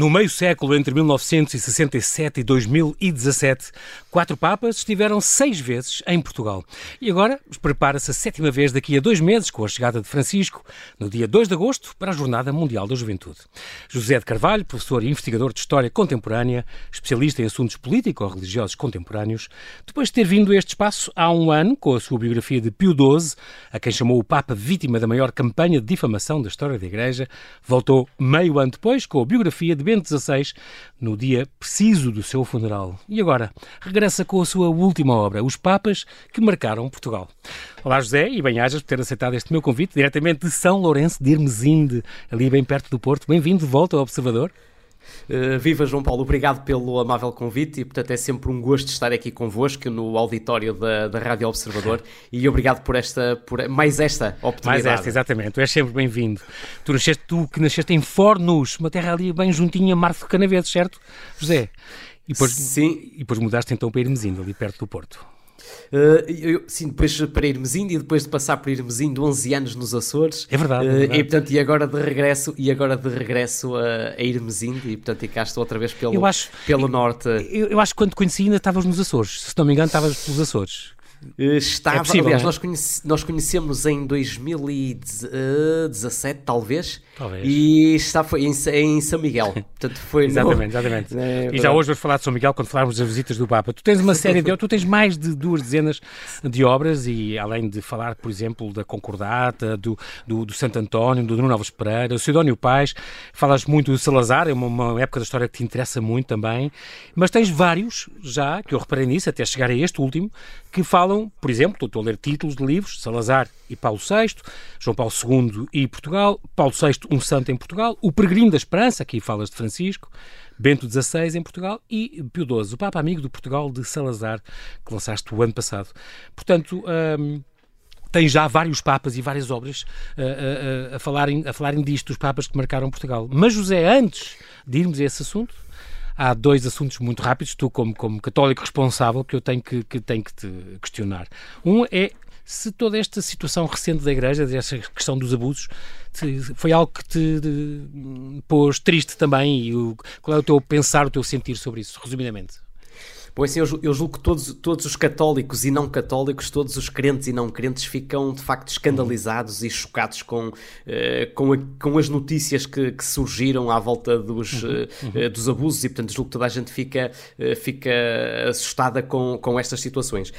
No meio século, entre 1967 e 2017, quatro papas estiveram seis vezes em Portugal. E agora prepara-se a sétima vez daqui a dois meses, com a chegada de Francisco, no dia 2 de agosto, para a Jornada Mundial da Juventude. José de Carvalho, professor e investigador de História Contemporânea, especialista em assuntos político-religiosos contemporâneos, depois de ter vindo a este espaço há um ano, com a sua biografia de Pio XII, a quem chamou o Papa vítima da maior campanha de difamação da história da Igreja, voltou meio ano depois com a biografia de Bento XVI, no dia preciso do seu funeral. E agora, regressa com a sua última obra, Os Papas que Marcaram Portugal. Olá, José, e bem-ajas por ter aceitado este meu convite, diretamente de São Lourenço de Hermesinde, ali bem perto do Porto. Bem-vindo de volta ao Observador. Uh, viva João Paulo, obrigado pelo amável convite e portanto é sempre um gosto estar aqui convosco no auditório da, da Rádio Observador e obrigado por esta, por mais esta oportunidade. Mais esta, exatamente, tu és sempre bem-vindo. Tu, nasceste, tu que nasceste em Fornos, uma terra ali bem juntinha a Marco de Canaveses, certo, José? E depois, Sim. E depois mudaste então para Hermesinde, ali perto do Porto. Uh, eu, sim, depois para Irmezindo e depois de passar por Irmezindo 11 anos nos Açores. É verdade. Uh, é verdade. E, portanto, e agora de regresso, e agora de regresso a, a Irmezindo e portanto e cá estou outra vez pelo, acho, pelo norte. Eu, eu, acho que quando te conheci ainda estavas nos Açores. Se não me engano, estavas pelos Açores. Eh, estava, é possível, aliás, é? nós, conhece, nós conhecemos em 2017, talvez, talvez. e está, foi em, em São Miguel. Portanto, foi exatamente, no... exatamente. É, e já hoje vamos falar de São Miguel quando falarmos das visitas do Papa. Tu tens uma série de. tu tens mais de duas dezenas de obras, e além de falar, por exemplo, da Concordata, do, do, do Santo António, do Nuno Alves Pereira, do Sidónio Pais, falas muito do Salazar, é uma, uma época da história que te interessa muito também, mas tens vários já, que eu reparei nisso, até chegar a este último, que falam, por exemplo, estou a ler títulos de livros, Salazar e Paulo VI, João Paulo II e Portugal, Paulo VI, um santo em Portugal, o Peregrino da Esperança, aqui falas de Francisco, Bento XVI em Portugal e Pio XII, o Papa Amigo do Portugal de Salazar, que lançaste o ano passado. Portanto, hum, tem já vários papas e várias obras uh, uh, a, falarem, a falarem disto, dos papas que marcaram Portugal. Mas, José, antes de irmos a esse assunto, há dois assuntos muito rápidos, tu como, como católico responsável, que eu tenho que, que, tenho que te questionar. Um é se toda esta situação recente da Igreja, desta questão dos abusos, foi algo que te pôs triste também e o, qual é o teu pensar, o teu sentir sobre isso, resumidamente? Pois sim, eu, julgo que todos, todos os católicos e não católicos, todos os crentes e não crentes ficam de facto escandalizados e chocados com, uh, com, a, com as notícias que, que, surgiram à volta dos, uh, uh, dos abusos e portanto julgo que toda a gente fica, fica assustada com, com estas situações.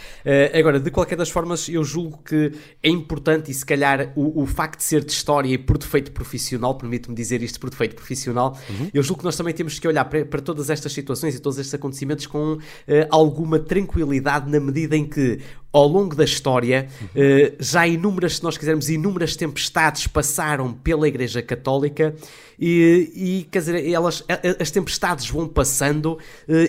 agora, de qualquer das formas, eu julgo que é importante e se calhar o, o facto de ser de história e por defeito profissional, permite-me dizer isto por defeito profissional, uhum. eu julgo que nós também temos que olhar para, para todas estas situações e todos estes acontecimentos com uh, alguma tranquilidade na medida em que ao longo da história, uh, já inúmeras, se nós quisermos, inúmeras tempestades passaram pela Igreja Católica e, e quer dizer, elas, as tempestades vão passando uh,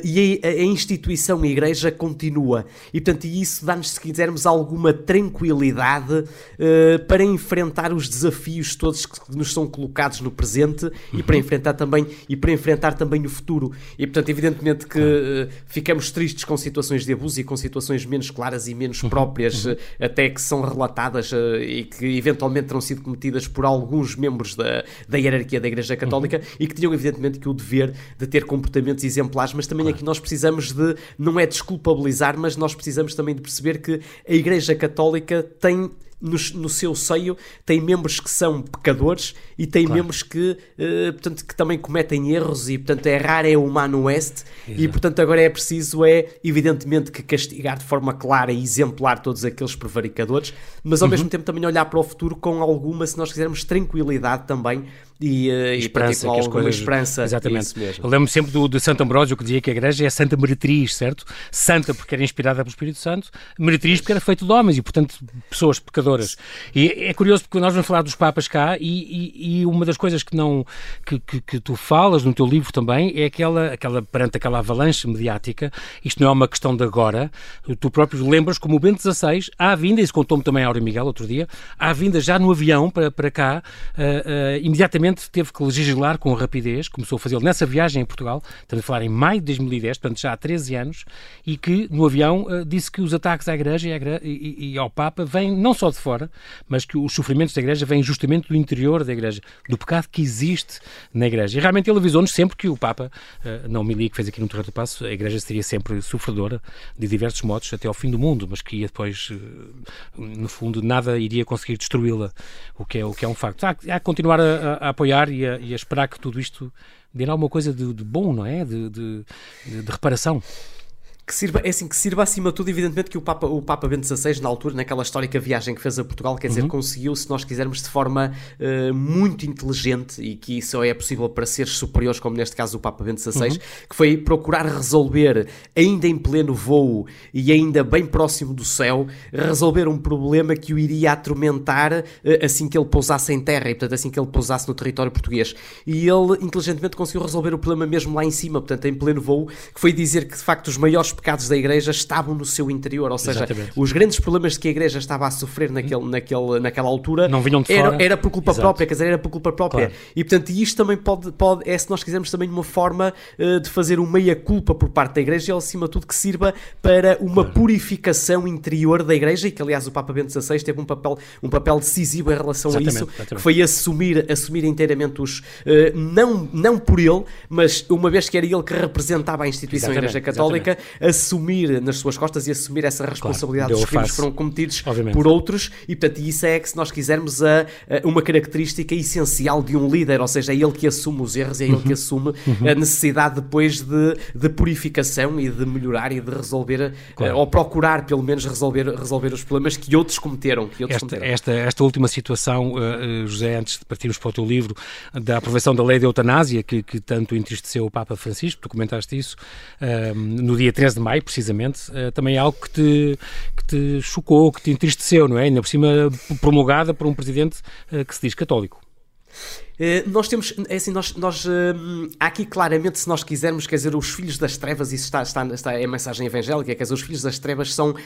e a, a, instituição a Igreja continua. E, portanto, isso dá-nos, se quisermos, alguma tranquilidade uh, para enfrentar os desafios todos que nos são colocados no presente uhum. e para enfrentar também e para enfrentar também o futuro. E, portanto, evidentemente que ficamos tristes com situações de abuso e com situações menos claras e menos menos próprias, uhum. até que são relatadas eh, e que eventualmente terão sido cometidas por alguns membros da, da hierarquia da Igreja Católica uhum. e que tinham, evidentemente, que o dever de ter comportamentos exemplares, mas também claro. aqui nós precisamos de, não é desculpabilizar, mas nós precisamos também de perceber que a Igreja Católica tem no, no, seu seio tem membros que são pecadores e tem claro. membros que, uh, portanto, que também cometem erros e, portanto, errar é humano oeste e, portanto, agora é preciso, é evidentemente, que castigar de forma clara e exemplar todos aqueles prevaricadores, mas ao uhum. mesmo tempo também olhar para o futuro com alguma, se nós quisermos, tranquilidade também e, uh, esperança, e que as coisas, esperança. Exatamente. Eu lembro sempre do, de Santo Ambrósio que dizia que a igreja é Santa Meretriz, certo? Santa porque era inspirada pelo Espírito Santo, Meretriz porque era feito de homens e, portanto, pessoas pecadoras. E é curioso porque nós vamos falar dos Papas cá e, e, e uma das coisas que não que, que, que, tu falas no teu livro também é aquela, aquela perante aquela avalanche mediática, isto não é uma questão de agora, tu próprio lembras como o Bento XVI, à vinda, isso contou-me também a Aura Miguel outro dia, à vinda já no avião para, para cá, uh, uh, imediatamente rapidamente teve que legislar com rapidez, começou a fazê-lo nessa viagem em Portugal, estamos a falar em maio de 2010, portanto já há 13 anos, e que no avião uh, disse que os ataques à Igreja e, ao Papa vêm não só de fora, mas que os sofrimentos da Igreja vêm justamente do interior da Igreja, do pecado que existe na Igreja. E realmente ele avisou-nos sempre que o Papa, uh, na homilia que fez aqui no Terreiro do Passo, a Igreja seria sempre sofredora de diversos modos até ao fim do mundo, mas que ia depois, uh, no fundo, nada iria conseguir destruí-la, o que é, o que é um facto. Há, há continuar a, a apoiar e a, e a, esperar que tudo isto dê alguma coisa de, de bom, não é? de, de, de reparação que sirva, é assim, que sirva acima de tudo, evidentemente, que o Papa, o Papa Bento XVI, na altura, naquela histórica viagem que fez a Portugal, quer dizer, uhum. conseguiu, se nós quisermos, de forma uh, muito inteligente, e que isso é possível para seres superiores, como neste caso o Papa Bento XVI, uhum. que foi procurar resolver, ainda em pleno voo e ainda bem próximo do céu, resolver um problema que o iria atormentar uh, assim que ele pousasse em terra, e portanto assim que ele pousasse no território português. E ele, inteligentemente, conseguiu resolver o problema mesmo lá em cima, portanto, em pleno voo, que foi dizer que, de facto, os maiores pecados da Igreja estavam no seu interior, ou seja, Exatamente. os grandes problemas que a Igreja estava a sofrer naquele, naquele, naquela altura não vinham de era, fora. era por culpa Exato. própria, quer dizer, era por culpa própria. Claro. E portanto, isto também pode, pode, é se nós quisermos também uma forma uh, de fazer uma meia-culpa por parte da Igreja e, acima de tudo, que sirva para uma claro. purificação interior da Igreja e que, aliás, o Papa Bento XVI teve um papel, um papel decisivo em relação exatamente, a isso, exatamente. que foi assumir, assumir inteiramente os, uh, não, não por ele, mas uma vez que era ele que representava a instituição Igreja Católica, assumir nas suas costas e assumir essa responsabilidade claro, dos crimes que foram cometidos Obviamente. por outros e, portanto, isso é que, se nós quisermos, a, a, uma característica essencial de um líder, ou seja, é ele que assume os erros, é ele uhum. que assume uhum. a necessidade depois de, de purificação e de melhorar e de resolver, claro. ou procurar, pelo menos, resolver, resolver os problemas que outros cometeram. Que outros esta, cometeram. Esta, esta última situação, uh, José, antes de partirmos para o teu livro, da aprovação da lei de eutanásia, que, que tanto entristeceu o Papa Francisco, tu comentaste isso, uh, no dia 13 de maio, precisamente, uh, também é algo que te, que te chocou, que te entristeceu, não é? Ainda por cima promulgada por um presidente uh, que se diz católico. Eh, nós temos, é assim, nós, nós uh, aqui claramente, se nós quisermos, quer dizer, os filhos das trevas, isso está, está, está é a mensagem evangélica, quer dizer, os filhos das trevas são uh,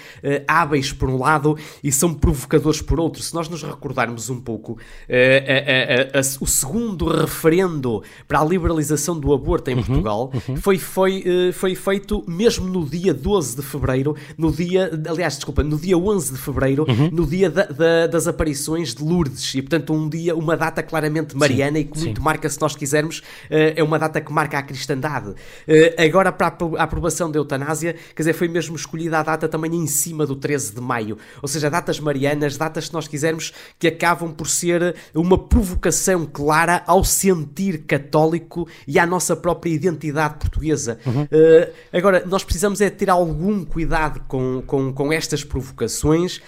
hábeis por um lado e são provocadores por outro. Se nós nos recordarmos um pouco, a, a, a, o segundo referendo para a liberalização do aborto em uhum, Portugal uhum. Foi, foi, foi feito mesmo no dia 12 de fevereiro, no dia, aliás, desculpa, no dia 11 de fevereiro, uhum. no dia da, da, das aparições de Lourdes, e portanto um dia, uma data claramente mariana mariana e que muito marca, se nós quisermos, eh, é uma data que marca a cristandade. Eh, agora, para a aprovação da eutanásia, quer dizer, foi mesmo escolhida a data também em cima do 13 de maio. Ou seja, datas marianas, datas, se nós quisermos, que acabam por ser uma provocação clara ao sentir católico e à nossa própria identidade portuguesa. Uhum. Eh, agora, nós precisamos é ter algum cuidado com, com, com estas provocações,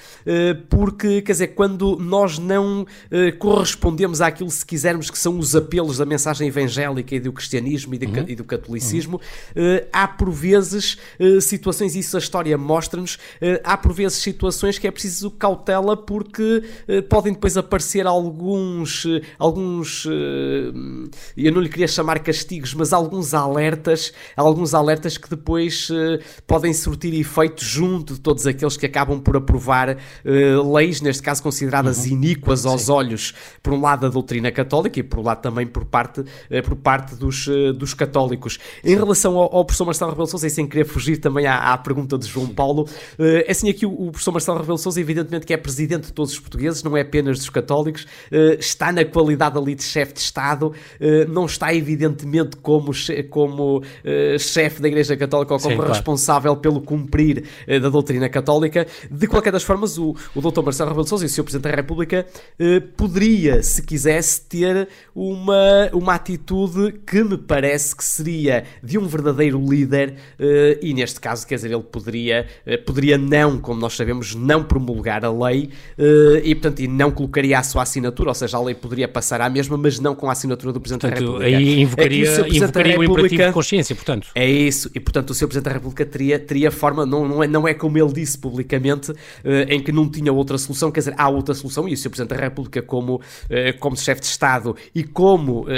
porque, quer dizer, quando nós não correspondemos àquilo, se quisermos, que são os apelos da mensagem evangélica e do cristianismo e, de, uhum. e do catolicismo, uhum. uh, há por vezes uh, situações, isso a história mostra-nos, uh, há por vezes situações que é preciso cautela porque podem depois aparecer alguns, alguns eu não lhe queria chamar castigos, mas alguns alertas, alguns alertas que depois podem surtir efeito junto de todos aqueles que acabam por aprovar leis, neste caso consideradas uhum. iníquas aos Sim. olhos, por um lado, da doutrina católica católica e por lá também por parte, eh, por parte dos, eh, dos católicos. Em relação ao, ao professor Marcelo Rebelo Sousa, e sem querer fugir também à, à pergunta de João Paulo, eh, é assim aqui o, o professor Marcelo Rebelo Sousa, evidentemente que é presidente de todos os portugueses, não é apenas dos católicos, está na qualidade ali de chefe de Estado, não está evidentemente como, como chefe da Igreja Católica ou como Sim, responsável claro. pelo cumprir da doutrina católica. De qualquer das formas, o, o doutor Marcelo Rebelo Sousa e o Sr. Presidente da República poderia, se quisesse, ter uma, uma atitude que me parece que seria de um verdadeiro líder uh, e neste caso, quer dizer, ele poderia, uh, poderia não, como nós sabemos, não promulgar a lei uh, e, portanto, e não colocaria a sua assinatura, ou seja, a lei poderia passar à mesma, mas não com a assinatura do Presidente portanto, da República. Aí invocaria, Aqui, o, invocaria o imperativo de consciência, portanto. É isso, e portanto o Sr. Presidente da República teria, teria forma, não, não, é, não é como ele disse publicamente, em que não tinha outra solução, quer dizer, há outra solução e o Sr. Presidente da República como, como chefe de Estado e como, uh,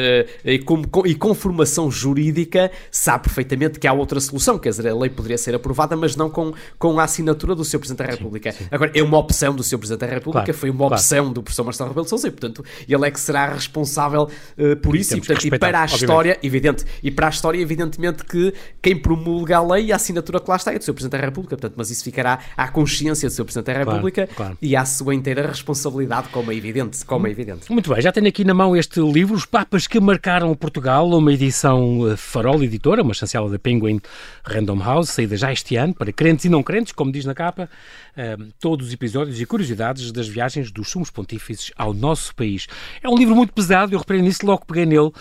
e, como com, e com formação jurídica, sabe perfeitamente que há outra solução, quer dizer, a lei poderia ser aprovada, mas não com, com a assinatura do Sr. Presidente da República. Sim, sim. Agora, é uma opção do Sr. Presidente da República, claro, foi uma claro. opção do professor Marcelo Rebelo de Sousa e, portanto, ele é que será responsável uh, por e isso e, portanto, e para a história, obviamente. evidente, e para a história, evidentemente que quem promulga a lei e a assinatura que lá está é do Sr. Presidente da República, portanto, mas isso ficará à consciência do Sr. Presidente da República claro, e à sua inteira responsabilidade, como é evidente, como é evidente. Muito bem, já tenho aqui na mão este livro, Os Papas que Marcaram Portugal, uma edição eh, Farol Editora, uma chancela da Penguin Random House, saída já este ano, para crentes e não crentes, como diz na capa, uh, todos os episódios e curiosidades das viagens dos sumos pontífices ao nosso país. É um livro muito pesado, eu reparei nisso, logo peguei nele, uh,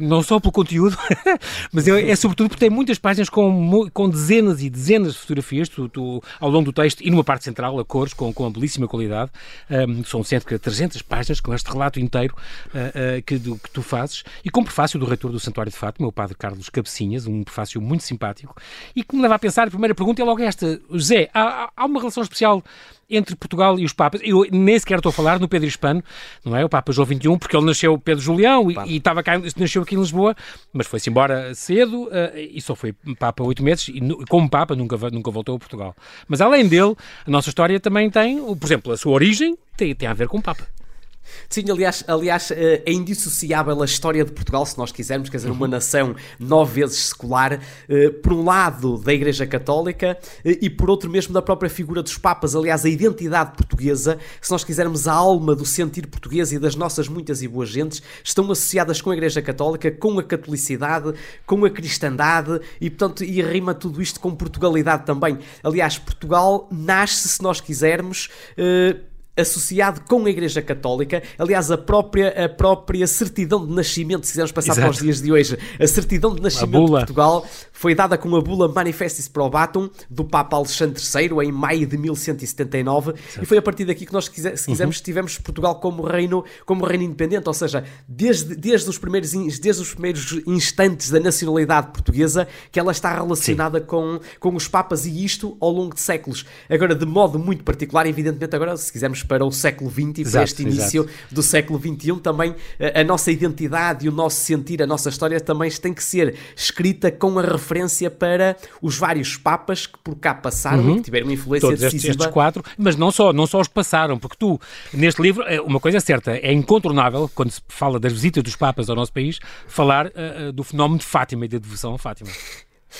não só pelo conteúdo, mas é, é, sobretudo porque tem muitas páginas com, com dezenas e dezenas de fotografias tu, tu, ao longo do texto e numa parte central, a cores, com, com a belíssima qualidade. Um, são cerca de 300 páginas com este relato inteiro uh, que, do, que tu fazes e com prefácio do reitor do Santuário de Fátima, o padre Carlos Cabecinhas, um prefácio muito simpático e que me leva a pensar, a primeira pergunta é logo esta, José, há, há uma relação especial entre Portugal e os Papas. Eu nem sequer estou a falar no Pedro Hispano, não é? O Papa João XXI, porque ele nasceu Pedro Julião e, e, estava cá, nasceu aqui em Lisboa, mas foi-se embora cedo uh, e só foi Papa oito meses e como Papa nunca, nunca voltou a Portugal. Mas além dele, a nossa história também tem, por exemplo, a sua origem tem, tem a ver com o Papa. Sim, aliás, aliás, eh, é indissociável a história de Portugal, se nós quisermos, quer dizer, uma nação nove vezes secular, eh, por um lado da Igreja Católica eh, e por outro mesmo da própria figura dos Papas, aliás, a identidade portuguesa, se nós quisermos a alma do sentir português e das nossas muitas e boas gentes, estão associadas com a Igreja Católica, com a catolicidade, com a cristandade e, portanto, e rima tudo isto com Portugalidade também. Aliás, Portugal nasce, se nós quisermos, associado com a Igreja Católica. Aliás, a própria, a própria certidão de nascimento, se quisermos passar Exato. para os dias de hoje, a certidão de nascimento de Portugal foi dada com a bula Manifestis Probatum do Papa Alexandre III em maio de 1179 Exato. e foi a partir daqui que nós, se quisermos, uhum. tivemos Portugal como reino, como reino independente, ou seja, desde, desde, os primeiros, desde os primeiros instantes da nacionalidade portuguesa que ela está relacionada com, com os Papas e isto ao longo de séculos. Agora, de modo muito particular, evidentemente, agora, se quisermos para o século XX e para este início exato. do século XXI, também a, a, nossa identidade e o nosso sentir, a nossa história também tem que ser escrita com a referência para os vários papas que por cá passaram uhum. e que tiveram influência Todos decisiva. Estes, estes quatro, mas não só, não só os que passaram, porque tu, neste livro, é, uma coisa é certa, é incontornável, quando se fala das visitas dos papas ao nosso país, falar uh, do fenómeno de Fátima e da devoção a Fátima.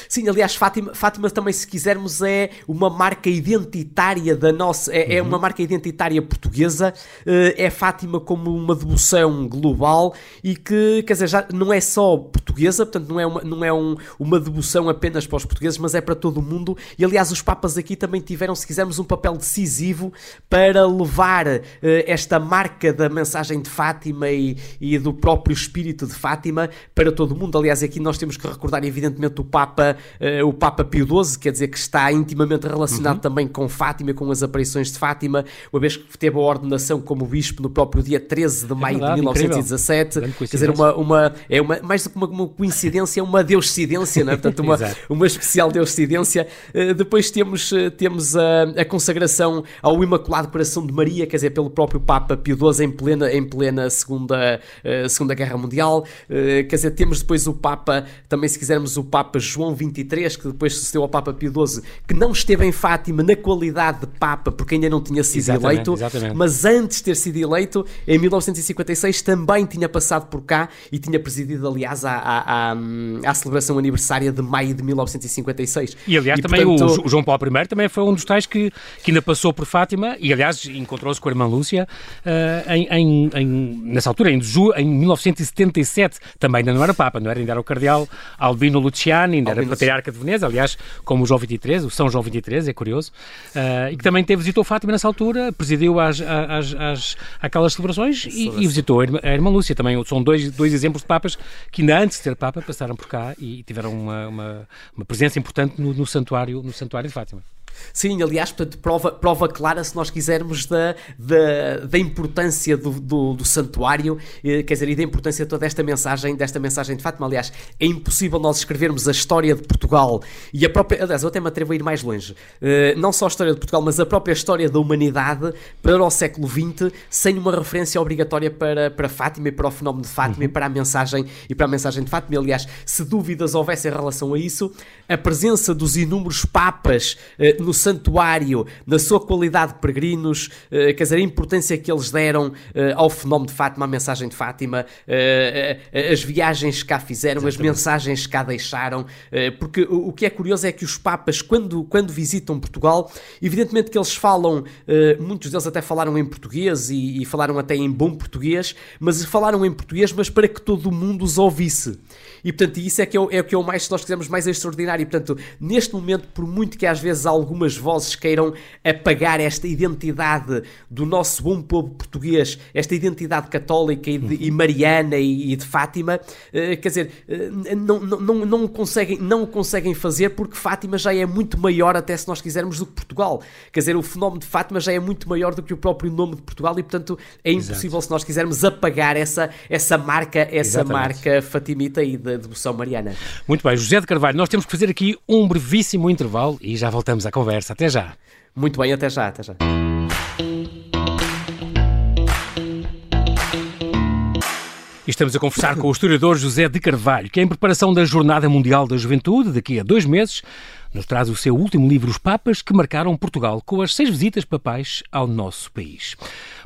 Sim, aliás, Fátima, Fátima também, se quisermos, é uma marca identitária da nossa. É, uhum. é uma marca identitária portuguesa. Uh, é Fátima como uma devoção global e que, quer dizer, já não é só portuguesa, portanto, não é, uma, não é um, uma devoção apenas para os portugueses, mas é para todo o mundo. E, aliás, os Papas aqui também tiveram, se quisermos, um papel decisivo para levar uh, esta marca da mensagem de Fátima e, e do próprio espírito de Fátima para todo o mundo. Aliás, aqui nós temos que recordar, evidentemente, o Papa Papa, uh, o Papa Pio XII, quer dizer que está intimamente relacionado uhum. também com Fátima, com as aparições de Fátima, uma vez que teve a ordenação como bispo no próprio dia 13 de é maio é verdade, de 1917. Quer dizer, uma, uma, é uma, mais do que uma, uma coincidência, é uma deuscidência, não é? Portanto, uma, uma especial deuscidência. Uh, depois temos, uh, temos a, a consagração ao Imaculado Coração de Maria, quer dizer, pelo próprio Papa Pio XII em plena, em plena segunda, segunda Guerra Mundial. quer dizer, temos depois o Papa, também se quisermos, o Papa João 23, que depois sucedeu ao Papa Pio XII, que não esteve em Fátima na qualidade de Papa, porque ainda não tinha sido exatamente, eleito, exatamente. mas antes de ter sido eleito, em 1956, também tinha passado por cá e tinha presidido, aliás, à, à, à, à celebração aniversária de maio de 1956. E, aliás, e, também portanto... o, João Paulo I também foi um dos tais que, que ainda passou por Fátima e, aliás, encontrou-se com a irmã Lúcia uh, em, em, em, nessa altura, em, em 1977. Também ainda não era Papa, não era? Ainda era o cardeal Albino Luciani, ainda era a Patriarca de Veneza, aliás, como o João 23, o São João 23, é curioso, uh, e que também teve, visitou Fátima nessa altura, presidiu as, as, as, aquelas celebrações e, e, visitou a irmã, a irmã Lúcia também. São dois, dois exemplos de papas que ainda antes de ser Papa passaram por cá e tiveram uma, uma, uma presença importante no, no, santuário, no santuário de Fátima. Sim, aliás, portanto, prova, prova clara, se nós quisermos, da, da, da importância do, do, do santuário, eh, quer dizer, e da importância de toda esta mensagem, desta mensagem de Fátima. Aliás, é impossível nós escrevermos a história de Portugal e a própria. Aliás, eu até me atrevo a ir mais longe. Eh, não só a história de Portugal, mas a própria história da humanidade para o século XX, sem uma referência obrigatória para, para Fátima e para o fenómeno de Fátima uhum. e para a mensagem e para a mensagem de Fátima. Aliás, se dúvidas houvessem em relação a isso, a presença dos inúmeros papas eh, no santuário, na sua qualidade de peregrinos, eh, quer dizer, a importância que eles deram eh, ao fenómeno de Fátima, à mensagem de Fátima, eh, as viagens que cá fizeram, Exatamente. as mensagens que cá deixaram, porque o que é curioso é que os Papas, quando, quando visitam Portugal, evidentemente que eles falam, muitos deles até falaram em português e, e falaram até em bom português, mas falaram em português, mas para que todo mundo os ouvisse. E portanto, isso é que é o, é o que é o mais, se nós quisermos, mais extraordinário. E portanto, neste momento, por muito que às vezes algumas vozes queiram apagar esta identidade do nosso bom povo português, esta identidade católica e, de, e mariana e, e, de Fátima, uh, quer dizer, uh, não, não, não, conseguem, não o conseguem fazer porque Fátima já é muito maior, até se nós quisermos, do que Portugal. Quer dizer, o fenómeno de Fátima já é muito maior do que o próprio nome de Portugal e, portanto, é impossível, Exato. se nós quisermos, apagar essa, essa marca, essa Exatamente. marca fatimita e de devoção mariana. Muito bem, José de Carvalho, nós temos que fazer aqui um brevíssimo intervalo e já voltamos à conversa. Até já. Muito bem, até já, até já. estamos a conversar com o historiador José de Carvalho, que é em preparação da Jornada Mundial da Juventude, daqui a dois meses, nos traz o seu último livro, Os Papas, que marcaram Portugal, com as seis visitas papais ao nosso país.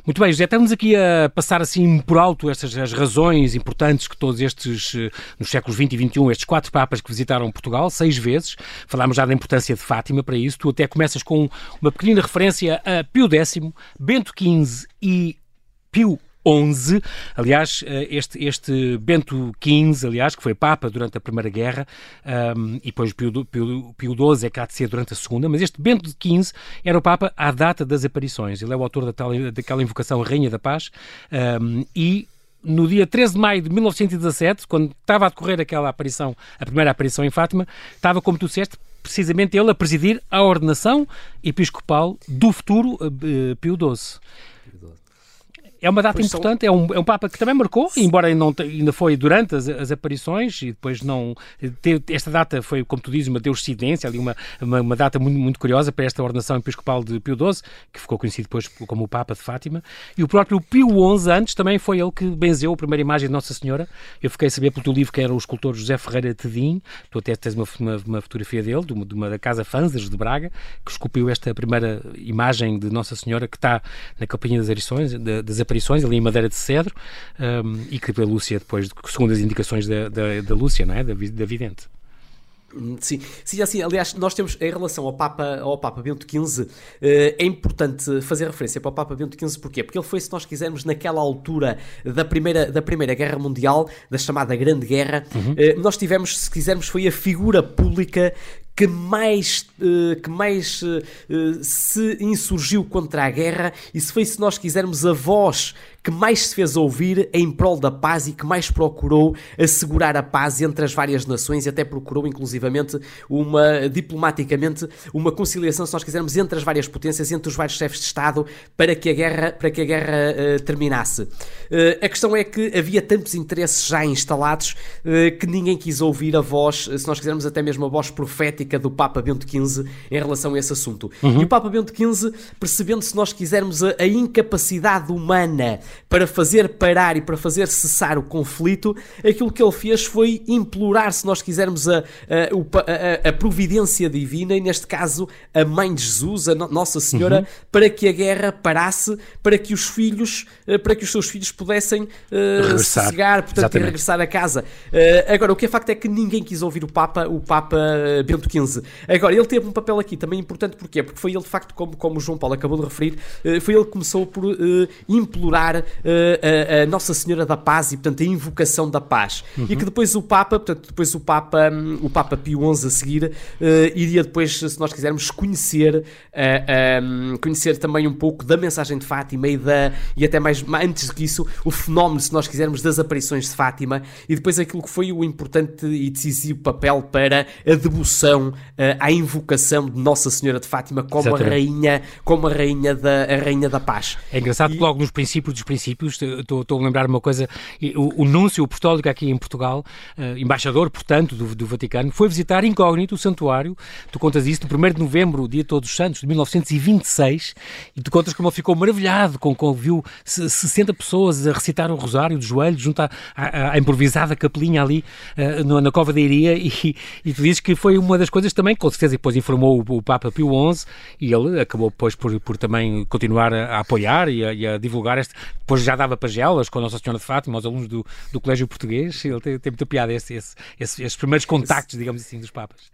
Muito bem, José, estamos aqui a passar assim por alto estas as razões importantes que todos estes, eh, nos séculos 20 e 21, estes quatro papas que visitaram Portugal, seis vezes, falámos já da importância de Fátima para isso, tu até começas com uma pequenina referência a Pio X, Bento XV e Pio 11. Aliás, eh, este, este Bento XV, aliás, que foi Papa durante a Primeira Guerra, um, e depois Pio, Pio, Pio XII é há de ser durante a Segunda, mas este Bento XV era o Papa à data das aparições. Ele é o autor da tal, daquela invocação Rainha da Paz um, e no dia 13 de maio de 1917, quando estava a decorrer aquela aparição, a primeira aparição em Fátima, estava, como tu disseste, precisamente ele a presidir a ordenação episcopal do futuro uh, Pio XII. É uma data importante, são... é, um, é um Papa que também marcou, embora não, ainda foi durante as, as, aparições e depois não. esta data foi, como tu dizes, uma deuscidência, ali uma, uma, uma, data muito, muito curiosa para esta ordenação episcopal de Pio XII, que ficou conhecido depois como o Papa de Fátima. E o próprio Pio XI, antes, também foi ele que benzeu a primeira imagem de Nossa Senhora. Eu fiquei a saber pelo teu livro que era o escultor José Ferreira Tedim, tu até tens uma, uma, uma fotografia dele, de uma, de uma da Casa Fanzas de Braga, que esculpiu esta primeira imagem de Nossa Senhora que está na Companhia das Aparições, das aparições, ali em madeira de cedro, um, e que a Lúcia, depois, segundo as indicações da, da, da Lúcia, não é? da, da vidente. Sim, sim, assim, aliás, nós temos em relação ao Papa, ao Papa Bento XV, eh, é importante fazer referência para o Papa Bento XV, porquê? Porque ele foi, se nós quisermos, naquela altura da Primeira, da primeira Guerra Mundial, da chamada Grande Guerra, uhum. Eh, nós tivemos, se quisermos, foi a figura pública que mais, uh, que mais uh, se insurgiu contra a guerra e se foi, se nós quisermos, a voz que mais se fez ouvir em prol da paz e que mais procurou assegurar a paz entre as várias nações e até procurou, inclusivamente, uma, diplomaticamente, uma conciliação, se nós quisermos, entre as várias potências, entre os vários chefes de Estado, para que a guerra, para que a guerra uh, terminasse. Uh, a questão é que havia tantos interesses já instalados uh, que ninguém quis ouvir a voz, se nós quisermos até mesmo a voz profética do Papa Bento XV em relação a esse assunto. Uhum. E o Papa Bento XV, percebendo, se nós quisermos, a, a incapacidade humana para fazer parar e para fazer cessar o conflito, aquilo que ele fez foi implorar, se nós quisermos, a, a, a, a providência divina, e neste caso a Mãe de Jesus, a Nossa Senhora, uhum. para que a guerra parasse, para que os filhos, eh, para que os seus filhos pudessem uh, portanto, e regressar a casa. Uh, agora, o que é facto é que ninguém quis ouvir o Papa, o Papa Bento XV. Agora, ele teve um papel aqui também importante, porquê? Porque foi ele, de facto, como, como o João Paulo acabou de referir, uh, foi ele que começou por implorar a, a, Nossa Senhora da Paz e, portanto, a invocação da paz. Uhum. E que depois o Papa, portanto, depois o Papa, um, o Papa Pio XI a seguir, iria depois, se nós quisermos, conhecer, um, conhecer também um pouco da mensagem de Fátima e, da, e até mais, antes do que isso, o fenómeno, se nós quisermos, das aparições de Fátima e depois aquilo que foi o importante e decisivo papel para a devoção, à invocação de Nossa Senhora de Fátima como a rainha, como a rainha da, a rainha da paz. É engraçado e... que logo nos princípios dos princípios, estou, a lembrar uma coisa, o, o núncio apostólico aqui em Portugal, uh, embaixador, portanto, do, do, Vaticano, foi visitar incógnito o santuário, tu contas isso, no 1 de novembro, dia de Todos os Santos, de 1926, e tu contas como ele ficou maravilhado com, com viu 60 pessoas a recitar o rosário de joelhos junto à, à, à improvisada capelinha ali uh, na, na Cova da Iria e, e tu dizes que foi uma das coisas também, com certeza depois informou o, o Papa Pio XI e ele acabou depois por, por também continuar a, a apoiar e a, e a, divulgar este. Depois já dava pagelas com a Nossa Senhora de Fátima, aos alunos do, do Colégio Português. Ele tem, tem muita piada esse, esse, esse, esses primeiros contactos, digamos assim, dos Papas.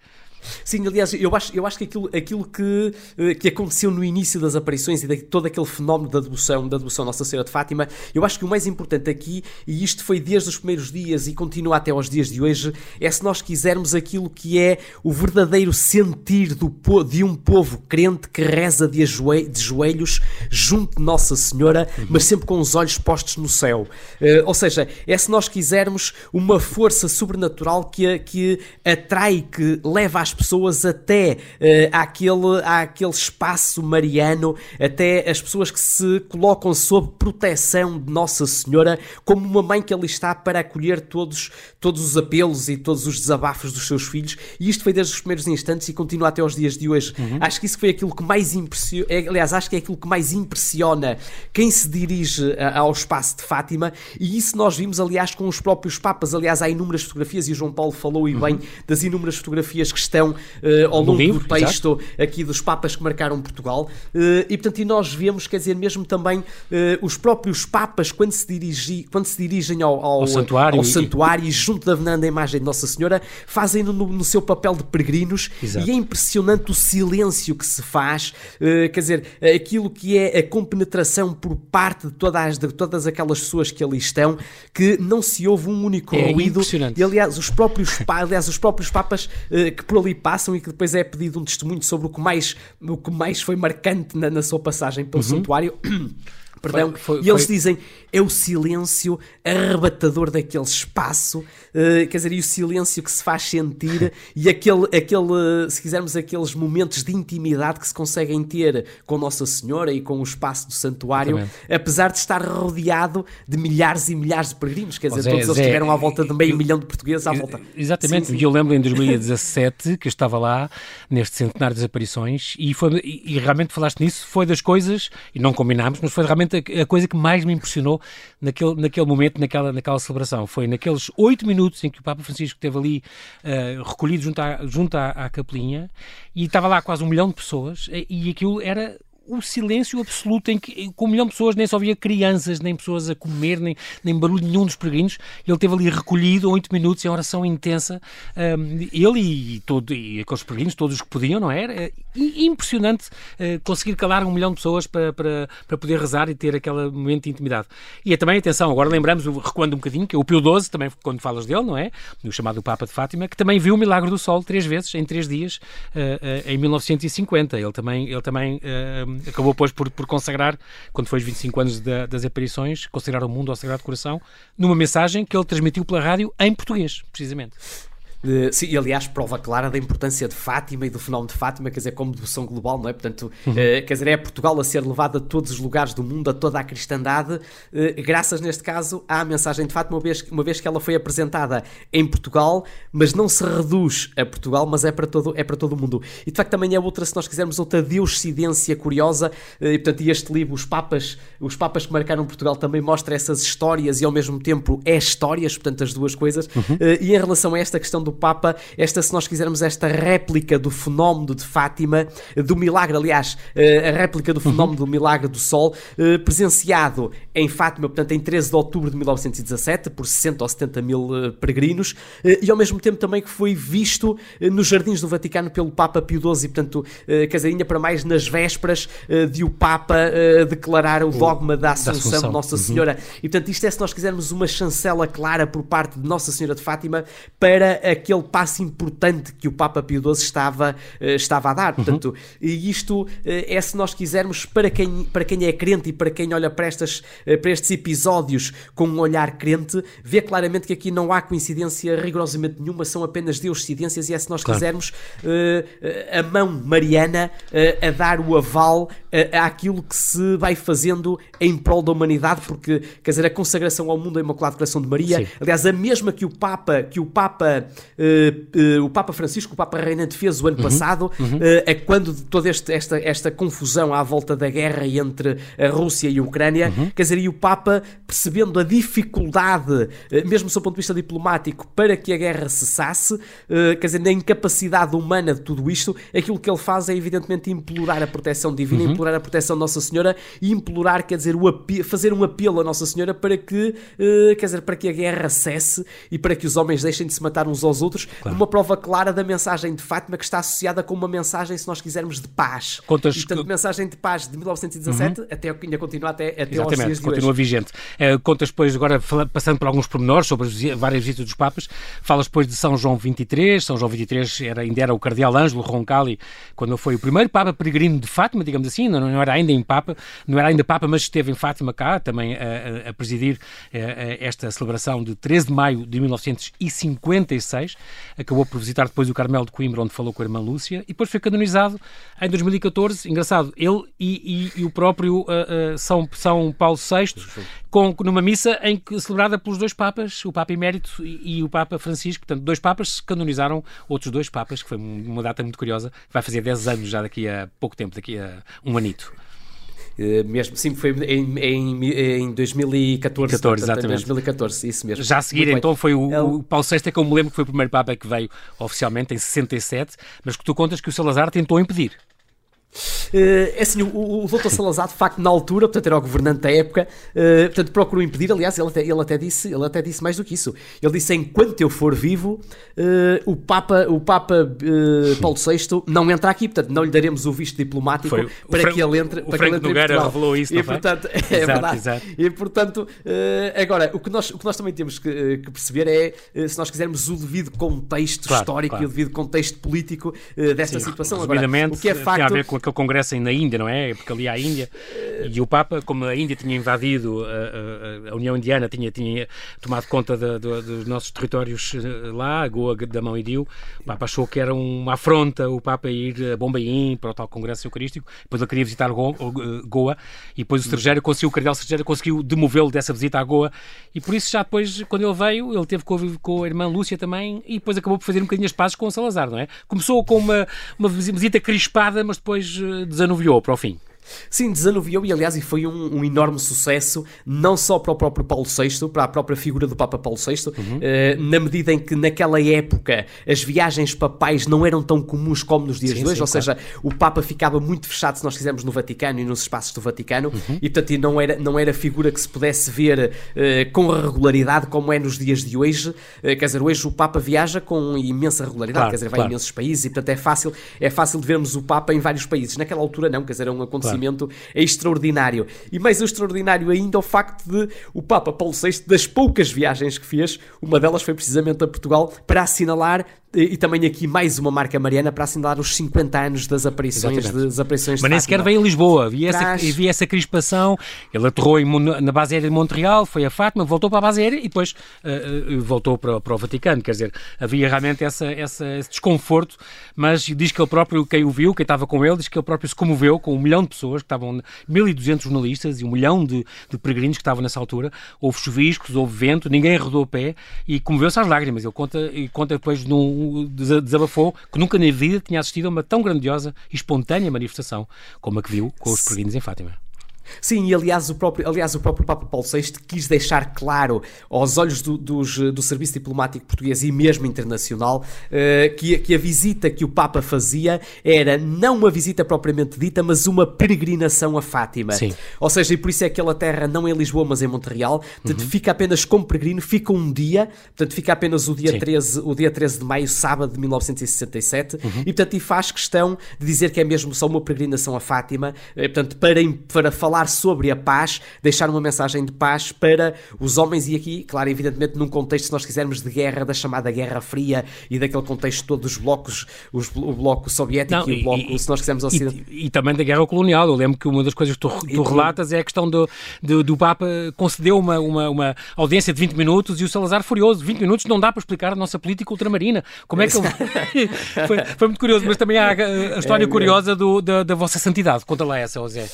Sim, aliás, eu acho, eu acho que aquilo, aquilo que, eh, que aconteceu no início das aparições e de todo aquele fenómeno da devoção, da devoção Nossa Senhora de Fátima, eu acho que o mais importante aqui, e isto foi desde os primeiros dias e continua até aos dias de hoje, é se nós quisermos aquilo que é o verdadeiro sentir do, de um povo crente que reza de, de joelhos junto de Nossa Senhora, uhum. mas sempre com os olhos postos no céu. Uh, ou seja, é se nós quisermos uma força sobrenatural que, que atrai, que leva às pessoas até uh, àquele, àquele espaço mariano, até as pessoas que se colocam sob proteção de Nossa Senhora, como uma mãe que ali está para acolher todos, todos os apelos e todos os desabafos dos seus filhos. E isto foi desde os primeiros instantes e continua até aos dias de hoje. Uhum. Acho que isso foi aquilo que mais impressiona, é, aliás, acho que é aquilo que mais impressiona quem se dirige eh, ao espaço de Fátima, e isso nós vimos, aliás, com os próprios Papas. Aliás, há inúmeras fotografias, e o João Paulo falou e uhum. bem das inúmeras fotografias que estão uh, ao longo livro, do texto exato. aqui dos Papas que marcaram Portugal. Uh, e portanto, e nós vemos, quer dizer, mesmo também uh, os próprios Papas, quando se, dirigi, quando se dirigem ao, ao, ao santuário, ao santuário e... e junto da venanda a imagem de Nossa Senhora, fazem no, no seu papel de peregrinos exato. e é impressionante o silêncio que se faz, quer dizer, aquilo que é a compenetração por parte de todas, de todas aquelas pessoas que ali estão, que não se ouve um único é ruído. E aliás, os próprios, aliás, os próprios Papas que por ali passam e que depois é pedido um testemunho sobre o que mais, o que mais foi marcante na, na sua passagem pelo uhum. santuário. Perdão, foi, foi, e eles foi... dizem é o silêncio arrebatador daquele espaço, uh, quer dizer, e o silêncio que se faz sentir e aquele, aquele, se quisermos, aqueles momentos de intimidade que se conseguem ter com Nossa Senhora e com o espaço do santuário, Exatamente. apesar de estar rodeado de milhares e milhares de peregrinos, quer dizer, Zé, todos eles estiveram à volta de meio eu, milhão de portugueses à volta. Exatamente, sim, sim. e eu lembro em 2017 que eu estava lá neste centenário das aparições e, foi, e, e realmente falaste nisso, foi das coisas, e não combinámos, mas foi realmente a, a coisa que mais me impressionou naquele, naquele momento, naquela, naquela celebração. Foi naqueles oito minutos em que o Papa Francisco esteve ali uh, recolhido junto, à, junto à, à capelinha e estava lá quase um milhão de pessoas e, e aquilo era o silêncio absoluto em que, com um milhão de pessoas, nem só havia crianças, nem pessoas a comer, nem, nem barulho nenhum dos peregrinos. Ele teve ali recolhido oito minutos em oração intensa. Um, ele e, todo, e aqueles peregrinos, todos os que podiam, não é? era? impressionante uh, conseguir calar um milhão de pessoas para, para, para poder rezar e ter aquele momento de intimidade. E é também, atenção, agora lembramos, recuando um bocadinho, que é o Pio XII, também quando falas dele, não é? No chamado Papa de Fátima, que também viu o milagre do Sol três vezes, em três dias, uh, uh, em 1950. Ele também, ele também acabou depois por, por consagrar, quando foi os 25 anos da, das aparições, consagrar o mundo ao Sagrado Coração, numa mensagem que ele transmitiu pela rádio em português, precisamente. Uh, sim, e aliás, prova clara da importância de Fátima e do fenómeno de Fátima, quer dizer, como devoção global, não é? Portanto, uhum. uh, quer dizer, é Portugal a ser levado a todos os lugares do mundo, a toda a cristandade, uh, graças, neste caso, à mensagem de Fátima, uma vez, uma vez que ela foi apresentada em Portugal, mas não se reduz a Portugal, mas é para todo, é para todo o mundo. E de facto também é outra, se nós quisermos, outra deuscidência curiosa, e portanto, este livro, Os Papas, os Papas que marcaram Portugal, também mostra essas histórias e ao mesmo tempo é histórias, portanto, as duas coisas. Uhum. e em relação a esta questão do Papa, esta, se nós quisermos, esta réplica do fenómeno de Fátima, do milagre, aliás, a réplica do fenómeno uhum. do milagre do Sol, presenciado em Fátima, portanto, em 13 de outubro de 1917, por 60 ou 70 mil peregrinos, e ao mesmo tempo também que foi visto nos Jardins do Vaticano pelo Papa Pio XII, e portanto, ainda para mais nas vésperas de o Papa declarar o dogma da Assunção, da Assunção. de Nossa uhum. Senhora. Uhum. E portanto, isto é, se nós quisermos, uma chancela clara por parte de Nossa Senhora de Fátima para aquele passo importante que o Papa Pio XII estava, uh, estava a dar. Uhum. Portanto, e isto uh, é, se nós quisermos, para quem, para quem é crente e para quem olha para, estas, uh, para estes episódios com um olhar crente, vê claramente que aqui não há coincidência rigorosamente nenhuma, são apenas deuscidências e é, se nós claro. quisermos, a mão mariana a dar o aval àquilo que se vai fazendo em prol da humanidade, porque, quer dizer, a consagração ao mundo da Imaculado Coração de Maria, Sim. aliás, a mesma que o Papa, que o Papa, uh, uh, o Papa Francisco, o Papa Reinante fez o ano uhum, passado, uhum. Uh, é quando toda este, esta, esta confusão à volta da guerra entre a Rússia e a Ucrânia, uhum. quer dizer, e o Papa, percebendo a dificuldade, mesmo do seu ponto de vista diplomático, para que a guerra cessasse, quer dizer, na incapacidade humana de tudo isto, aquilo que ele faz é evidentemente implorar a proteção divina, uhum. implorar a proteção de Nossa Senhora e implorar, quer dizer, o fazer um apelo a Nossa Senhora para que quer dizer, para que a guerra cesse e para que os homens deixem de se matar uns aos outros, claro. uma prova clara da mensagem de Fátima que está associada com uma mensagem, se nós quisermos, de paz. Contas... E, portanto, mensagem de paz de 1917 uhum. até ainda continua até, até Exatamente, aos dias continua hoje. vigente. Uh, contas depois, agora passando por alguns pormenores sobre as várias visitas dos Papas, falas depois de São João 23, São João 23 era, ainda era o Cardeal Ângelo Roncalli, quando foi o primeiro Papa peregrino de Fátima, digamos assim, não, não era ainda em Papa, não era ainda Papa, mas esteve em Fátima cá, também a, a, a presidir a, eh, esta celebração de 13 de maio de 1956. Acabou por visitar depois o Carmelo de Coimbra, onde falou com a irmã Lúcia, e depois foi canonizado em 2014. Engraçado, ele e, e, e o próprio uh, uh, São, São Paulo VI, com, numa missa em que, celebrada pelos dois Papas, o Papa Emérito e, e o Papa Francisco. Portanto, dois Papas canonizaram outros dois Papas, que foi uma data muito curiosa. Vai fazer 10 anos já daqui a pouco tempo, daqui a um anito. Uh, mesmo, sim, foi em, em, em 2014. 14, exatamente. 2014, isso mesmo. Já a seguir, Muito então, bem. foi o, é o Paulo VI, é que eu me lembro que foi o primeiro Papa que veio oficialmente em 67, mas que tu contas que o Salazar tentou impedir. Uh, é assim, o, o doutor Salazar, de facto, na altura, portanto, era o governante da época, uh, portanto, procurou impedir, aliás, ele até, ele, até disse, ele até disse mais do que isso. Ele disse, enquanto eu for vivo, uh, o Papa, o Papa Paulo VI não entra aqui, portanto, não lhe daremos o visto diplomático Foi para que ele entre O para que ele entre revelou isso, e, portanto, é exato, verdade. Exato. E, portanto, agora, o que, nós, o que nós também temos que, que perceber é, se nós quisermos o devido contexto claro, histórico claro. e o devido contexto político desta Sim, situação. Agora, o que é facto... Aquele congresso na Índia, não é? Porque ali há a Índia e o Papa, como a Índia tinha invadido a, a, a União Indiana, tinha, tinha tomado conta de, de, dos nossos territórios eh, lá, Goa, Damão e Dio, o Papa achou que era uma afronta o Papa ir a Bombaim para o tal Congresso Eucarístico, depois ele queria visitar Goa e depois o Sergério conseguiu, o Cardeal Sergério conseguiu demovê-lo dessa visita à Goa e por isso já depois, quando ele veio, ele teve com, com a irmã Lúcia também e depois acabou por fazer um bocadinho as pazes com o Salazar, não é? Começou com uma, uma visita crispada, mas depois eh, desanuviou para o fim. Sim, desanuviou e, aliás, e foi um, um, enorme sucesso, não só para o próprio Paulo VI, para a própria figura do Papa Paulo VI, uhum. uh, na medida em que naquela época as viagens papais não eram tão comuns como nos dias sim, de hoje, sim, ou claro. seja, o Papa ficava muito fechado, se nós quisermos, no Vaticano e nos espaços do Vaticano, uhum. e portanto não era, não era figura que se pudesse ver uh, com regularidade como é nos dias de hoje. Uh, quer dizer, hoje o Papa viaja com imensa regularidade, claro, quer dizer, vai claro. a imensos países e portanto é fácil, é fácil de vermos o Papa em vários países. Naquela altura não, quer dizer, era um acontecimento acontecimento é extraordinário. E mais extraordinário ainda o facto de o Papa Paulo VI, das poucas viagens que fez, uma delas foi precisamente a Portugal, para assinalar e também aqui mais uma marca mariana para assinalar os 50 anos das aparições, das aparições Mas nem sequer veio em Lisboa, havia essa, havia essa crispação, ele aterrou em, na base aérea de Montreal, foi a Fátima, voltou para a base aérea e depois uh, voltou para, para, o Vaticano, quer dizer, havia realmente essa, essa, esse desconforto, mas diz que ele próprio, quem o viu, quem estava com ele, diz que ele próprio se comoveu com um milhão de pessoas, que estavam 1.200 jornalistas e um milhão de, de peregrinos que estavam nessa altura, houve chuviscos, houve vento, ninguém arredou o pé e comoveu-se às lágrimas, ele conta, e conta depois num desabafou que nunca na vida tinha assistido a uma tão grandiosa e espontânea manifestação como a que viu com os peregrinos em Fátima. Sim, e aliás o próprio, aliás, o próprio Papa Paulo VI quis deixar claro aos olhos do, dos, do Serviço Diplomático Português e mesmo internacional uh, que, que a visita que o Papa fazia era não uma visita propriamente dita, mas uma peregrinação a Fátima. Sim. Ou seja, e por isso é que aquela terra não em Lisboa, mas em Montreal, portanto uhum. fica apenas como peregrino, fica um dia, portanto fica apenas o dia, 13, o dia 13 de maio, sábado de 1967, uhum. e portanto e faz questão de dizer que é mesmo só uma peregrinação a Fátima, eh, portanto para, para falar falar sobre a paz, deixar uma mensagem de paz para os homens, e aqui, claro, evidentemente, num contexto, se nós quisermos, de guerra, da chamada Guerra Fria e daquele contexto todo dos blocos, os, o bloco soviético Não, e, e, o bloco, e, se nós quisermos, ocidental. E, e, também da Guerra Colonial. Eu lembro que uma das coisas que tu, tu relatas é a questão do, do, do Papa concedeu uma, uma, uma, audiência de 20 minutos e o Salazar furioso. 20 minutos não dá para explicar a nossa política ultramarina. Como é que ele... foi, foi muito curioso, mas também há a, a história é, curiosa do, da, da vossa santidade. Conta lá essa, José.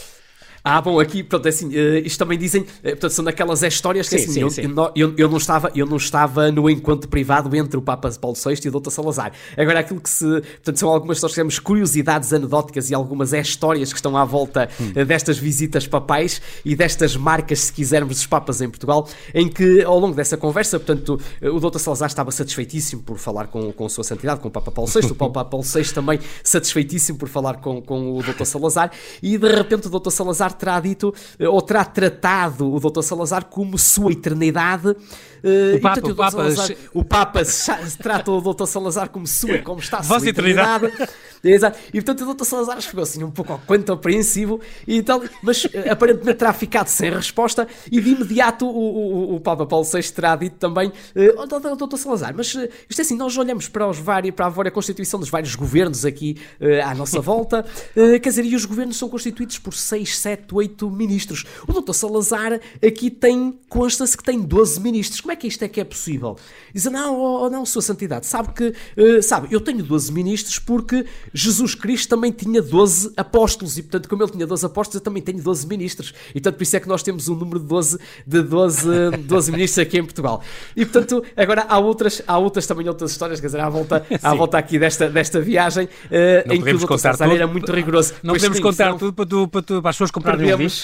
Ah, bom, aqui, pronto, é assim, uh, isto também dizem, uh, portanto, são daquelas histórias que sim, assim, sim, eu, sim. Eu, eu, não estava, eu não estava no encontro privado entre o Papa Paulo VI e o Dr. Salazar. Agora, aquilo que se, portanto, são algumas, nós temos curiosidades anedóticas e algumas histórias que estão à volta hum. uh, destas visitas papais e destas marcas, se quisermos, dos Papas em Portugal, em que, ao longo dessa conversa, portanto, o Dr. Salazar estava satisfeitíssimo por falar com, com a sua santidade, com o Papa Paulo VI, o Papa Paulo VI também satisfeitíssimo por falar com, com o Dr. Salazar, e de repente o Dr. Salazar terá dito, eh, ou terá tratado o Dr. Salazar como sua eternidade Uh, o, Papa, o, Papa, Salazar, o Papa trata o Dr. Salazar como sua, como está a sua eternidade. Exato. E portanto o Dr. Salazar ficou assim um pouco quanto apreensivo, e tal, mas eh, aparentemente terá ficado sem resposta e de imediato o, o, o Papa Paulo VI terá dito também, uh, oh, Dr. Salazar, mas uh, isto é assim, nós olhamos para, os vários, para a vária constituição dos vários governos aqui uh, à nossa volta, uh, quer dizer, e os governos são constituídos por 6, 7, 8 ministros. O Dr. Salazar aqui tem, consta-se que tem 12 ministros como é que isto é que é possível? Diz, não, oh, oh, não, Sua Santidade, sabe que, uh, sabe, eu tenho 12 ministros porque Jesus Cristo também tinha 12 apóstolos e, portanto, como ele tinha 12 apóstolos, eu também tenho 12 ministros. E, portanto, por isso é que nós temos um número de 12, de 12, 12 ministros aqui em Portugal. E, portanto, agora há outras, há outras também outras histórias, quer dizer, à volta, à volta aqui desta, desta viagem, uh, em que o Dr. César era muito rigoroso. Não podemos sim, contar tudo para, tu, para, tu, para as pessoas comprarem o livro.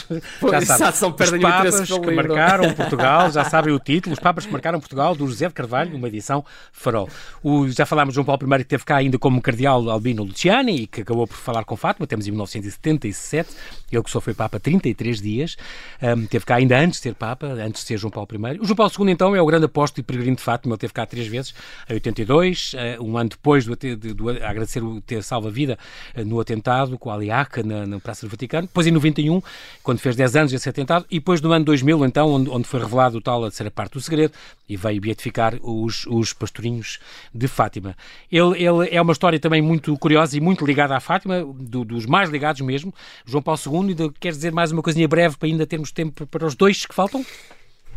Já sabe, são, perdem os papas que marcaram Portugal, já sabem o título, os papas papas que marcaram Portugal, do José de Carvalho, uma edição farol. O, já falámos de João Paulo I, que teve cá ainda como cardeal Albino Luciani e que acabou por falar com Fátima, temos em 1977, ele que só foi Papa 33 dias, um, teve cá ainda antes de ser Papa, antes de ser João Paulo I. O João Paulo II, então, é o grande apóstolo e peregrino de Fátima, ele teve cá três vezes, em 82, uh, um ano depois do, de, de, de agradecer o ter salvo a vida uh, no atentado com a Aliaca na, na Praça do Vaticano, depois em 91, quando fez 10 anos desse atentado, e depois no ano 2000, então, onde, onde foi revelado o tal a terceira parte do segredo, e veio beatificar os, os pastorinhos de Fátima. Ele, ele é uma história também muito curiosa e muito ligada à Fátima, do, dos mais ligados mesmo, João Paulo II, quer dizer mais uma coisinha breve para ainda termos tempo para os dois que faltam?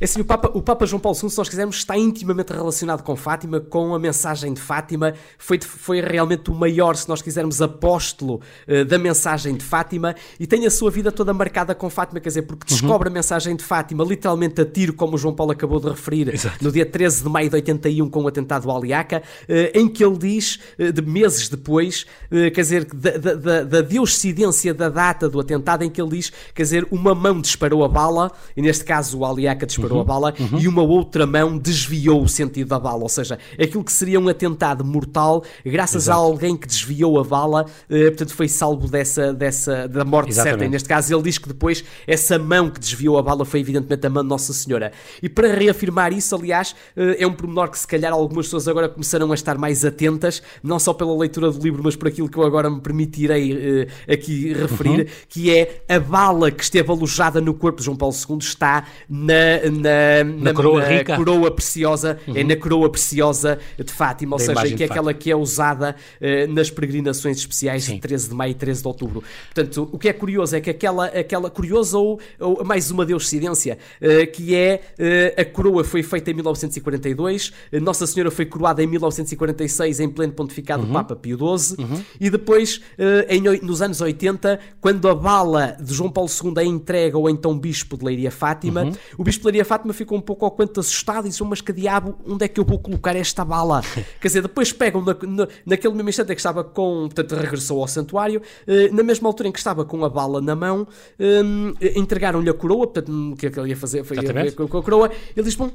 É assim, o Papa, o Papa João Paulo II, se nós quisermos, está intimamente relacionado com Fátima, com a mensagem de Fátima. Foi, foi realmente o maior, se nós quisermos, apóstolo uh, da mensagem de Fátima e tem a sua vida toda marcada com Fátima, quer dizer, porque descobre uhum. a mensagem de Fátima literalmente a tiro, como o João Paulo acabou de referir, Exato. no dia 13 de maio de 81, com o atentado ao Aliaca, uh, em que ele diz, uh, de meses depois, quer dizer, da, da, da deuscidência da data do atentado, em que ele diz, quer dizer, uma mão disparou a bala, e neste caso o Aliaca disparou disparou uhum, a bala uhum. e uma outra mão desviou o sentido da bala. Ou seja, aquilo que seria um atentado mortal, graças Exato. a alguém que desviou a bala, eh, portanto, foi salvo dessa, dessa, da morte Exatamente. certa. E neste caso, ele diz que depois essa mão que desviou a bala foi, evidentemente, a mão de Nossa Senhora. E para reafirmar isso, aliás, eh, é um pormenor que se calhar algumas pessoas agora começaram a estar mais atentas, não só pela leitura do livro, mas por aquilo que eu agora me permitirei eh, aqui referir, uhum. que é a bala que esteve alojada no corpo de João Paulo II está na, na, na, coroa, na coroa preciosa, uhum. é na coroa preciosa de Fátima, ou da seja, que é aquela que é usada uh, nas peregrinações especiais Sim. de 13 de maio e 13 de outubro. Portanto, o que é curioso é que aquela, aquela curiosa ou, ou mais uma deuscidência, uh, que é uh, a coroa foi feita em 1942, Nossa Senhora foi coroada em 1946 em pleno pontificado uhum. do Papa Pio XII, uhum. e depois, em, nos anos 80, quando a bala de João Paulo II é entregue ao então Bispo de Leiria Fátima, uhum. o Bispo de Leiria Maria Fátima ficou um pouco ao quanto assustada e disse: Mas que diabo, onde é que eu vou colocar esta bala? Quer dizer, depois pegam na, na, naquele mesmo instante em que estava com. Portanto, regressou ao santuário, uh, na mesma altura em que estava com a bala na mão, um, entregaram-lhe a coroa, portanto, o que é que ele ia fazer? Foi ia, com a coroa. Ele diz: Bom,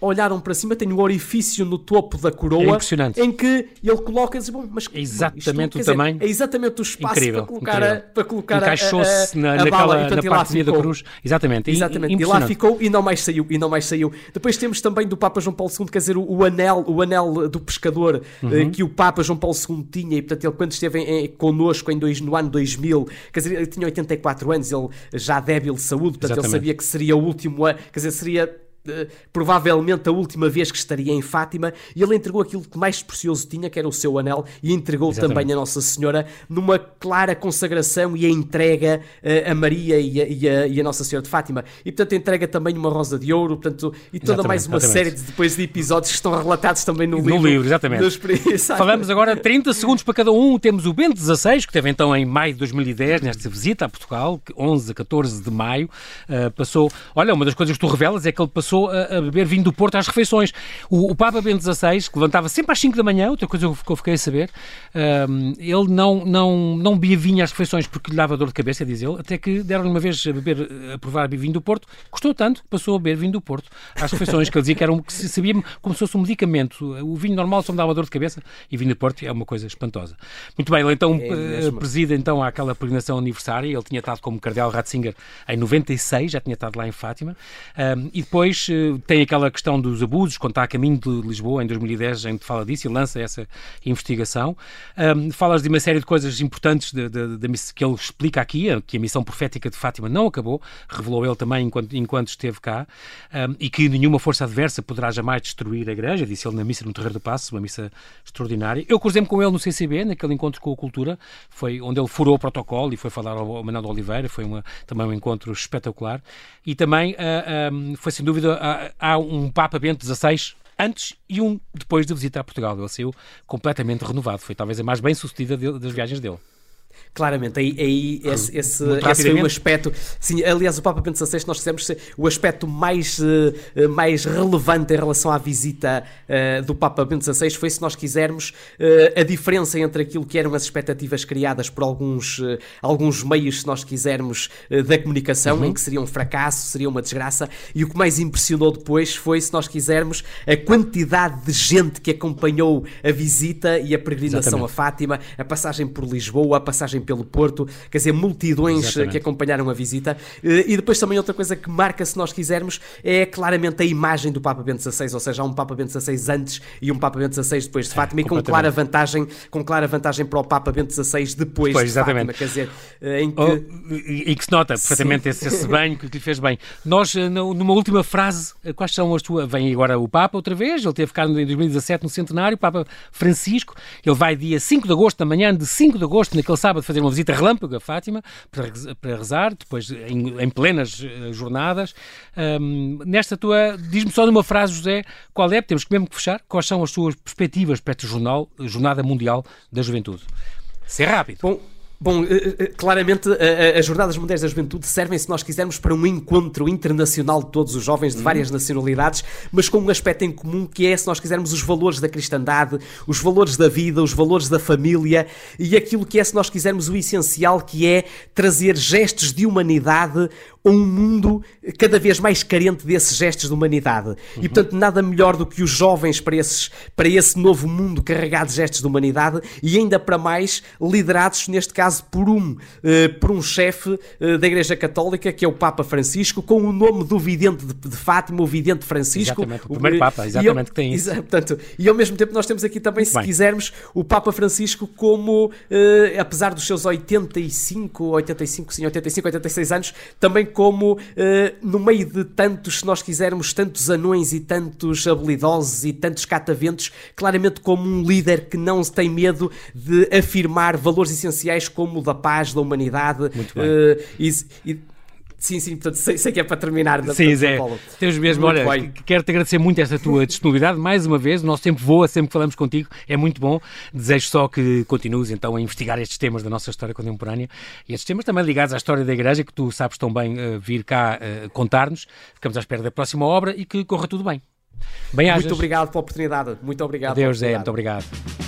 olharam para cima, tem um orifício no topo da coroa é em que ele coloca bom, mas é exatamente isto, o tamanho. Dizer, é exatamente o espaço incrível, para colocar incrível. a, para colocar Encaixou-se na, naquela bala, na parte da cruz. Exatamente. Exatamente. E, lá ficou e não mais saiu, e não mais saiu. Depois temos também do Papa João Paulo II, quer dizer, o, o anel, o anel do pescador uhum. eh, que o Papa João Paulo II tinha e portanto ele quando esteve em, em, connosco em dois, no ano 2000, quer dizer, ele tinha 84 anos, ele já débil de saúde, portanto Exatamente. ele sabia que seria o último ano, quer dizer, seria provavelmente a última vez que estaria em Fátima, e ele entregou aquilo que mais precioso tinha, que era o seu anel, e entregou Exatamente. também a Nossa Senhora numa clara consagração e a entrega uh, a Maria e a, e, a, e a, Nossa Senhora de Fátima. E portanto entrega também uma rosa de ouro, portanto, e toda exatamente, mais uma exatamente. série de, depois de episódios que estão relatados também no, no livro. No livro, exatamente. Falamos agora 30 segundos para cada um. Temos o Bento XVI, que teve então em maio de 2010, nesta visita a Portugal, 11 a 14 de maio, uh, passou. Olha, uma das coisas que tu revelas é que ele passou passou a, a, beber vinho do Porto às refeições. O, o Papa Bento XVI, que levantava sempre às 5 da manhã, outra coisa que eu fiquei a saber, um, ele não, não, não bebia vinho às refeições porque lhe dava dor de cabeça, diz ele, até que deram-lhe uma vez a beber, a provar vinho do Porto, gostou tanto, passou a beber vinho do Porto às refeições, que ele dizia que, era um, que sabia como se fosse um medicamento. O vinho normal só me dava dor de cabeça e vinho do Porto é uma coisa espantosa. Muito bem, ele então é preside então àquela peregrinação aniversária, ele tinha estado como Cardeal Ratzinger em 96, já tinha estado lá em Fátima, um, e depois eh, tem aquela questão dos abusos, quando está a caminho de Lisboa, em 2010, a gente fala disso e lança essa investigação. Um, falas de uma série de coisas importantes de, de, de, que ele explica aqui, que a missão profética de Fátima não acabou, revelou ele também enquanto, enquanto esteve cá, um, e que nenhuma força adversa poderá jamais destruir a Igreja, disse ele na missa no Terreiro do Passo, uma missa extraordinária. Eu cruzei-me com ele no CCB, naquele encontro com a cultura, foi onde ele furou o protocolo e foi falar ao Manuel Oliveira, foi uma, também um encontro espetacular. E também uh, ah, um, foi sem dúvida há um Papa Bento XVI antes e um depois de visitar Portugal. Ele saiu completamente renovado. Foi talvez a mais bem sucedida das viagens dele. Claramente, aí, aí esse, esse, esse foi o aspecto. Sim, aliás, o Papa Bento XVI, nós fizemos o aspecto mais, uh, mais relevante em relação à visita uh, do Papa Bento XVI foi, se nós quisermos, uh, a diferença entre aquilo que eram as expectativas criadas por alguns, alguns meios, se nós quisermos, da comunicação, uhum. em que seria um fracasso, seria uma desgraça, e o que mais impressionou depois foi, se nós quisermos, a quantidade de gente que acompanhou a visita e a peregrinação Exatamente. a Fátima, a passagem por Lisboa, a passagem passagem pelo Porto, quer dizer, multidões eh, Exatamente. que acompanharam a visita. Eh, e depois também outra coisa que marca, se nós quisermos, é claramente a imagem do Papa Bento XVI, ou seja, há um Papa Bento XVI antes e um Papa Bento XVI depois de é, Fátima, é, e com clara vantagem, com clara vantagem para o Papa Bento XVI depois, depois de exatamente. Fátima, quer dizer, eh, em que... Oh, e que se nota perfeitamente esse, esse, banho que lhe fez bem. Nós, numa última frase, quais são as tuas... Vem agora o Papa outra vez, ele teve cá em 2017 no centenário, o Papa Francisco, ele vai dia 5 de agosto, da manhã de 5 de agosto, naquele sábado, fazer uma visita relâmpago a Fátima para, rezar, depois em, em plenas uh, jornadas. Um, nesta tua, diz-me só numa frase, José, qual é, temos que mesmo que fechar, quais são as tuas perspectivas para este jornal, Jornada Mundial da Juventude? Ser rápido. Bom, Bom, eh, eh, claramente as Jornadas Mundiais da Juventude servem, se nós quisermos, para um encontro internacional de todos os jovens de várias nacionalidades, mas com um aspecto em comum que é, se nós quisermos, os valores da cristandade, os valores da vida, os valores da família e aquilo que é, se nós quisermos, o essencial que é trazer gestos de humanidade a um mundo cada vez mais carente desses gestos de humanidade. Uhum. E, portanto, nada melhor do que os jovens para, esses, para esse novo mundo carregado de gestos de humanidade e ainda para mais liderados, neste caso, por um, uh, por um chefe uh, da Igreja Católica, que é o Papa Francisco, com o nome do vidente de, de Fátima, o vidente Francisco. Exatamente, o primeiro Papa, exatamente, que tem isso. portanto, e ao mesmo tempo nós temos aqui também, se Bem. quisermos, o Papa Francisco como, uh, apesar dos seus 85, 85, sim, 85, 86 anos, também como uh, no meio de tantos, se nós quisermos, tantos anões e tantos habilidosos e tantos cataventos, claramente como um líder que não tem medo de afirmar valores essenciais como o da paz, da humanidade. Muito bem. Uh, e, e sim, sim, portanto, sei, sei, que é para terminar. Da, sim, Zé. Temos mesmo, muito olha, bem. quero-te agradecer muito esta tua disponibilidade, mais uma vez, o nosso tempo voa sempre que falamos contigo, é muito bom. Desejo só que continues então a investigar estes temas da nossa história contemporânea e estes temas também ligados à história da Igreja, que tu sabes tão bem uh, vir cá uh, contar-nos. Ficamos à espera da próxima obra e que corra tudo bem. Bem Muito obrigado pela oportunidade. Muito obrigado. Adeus, Zé. Muito obrigado.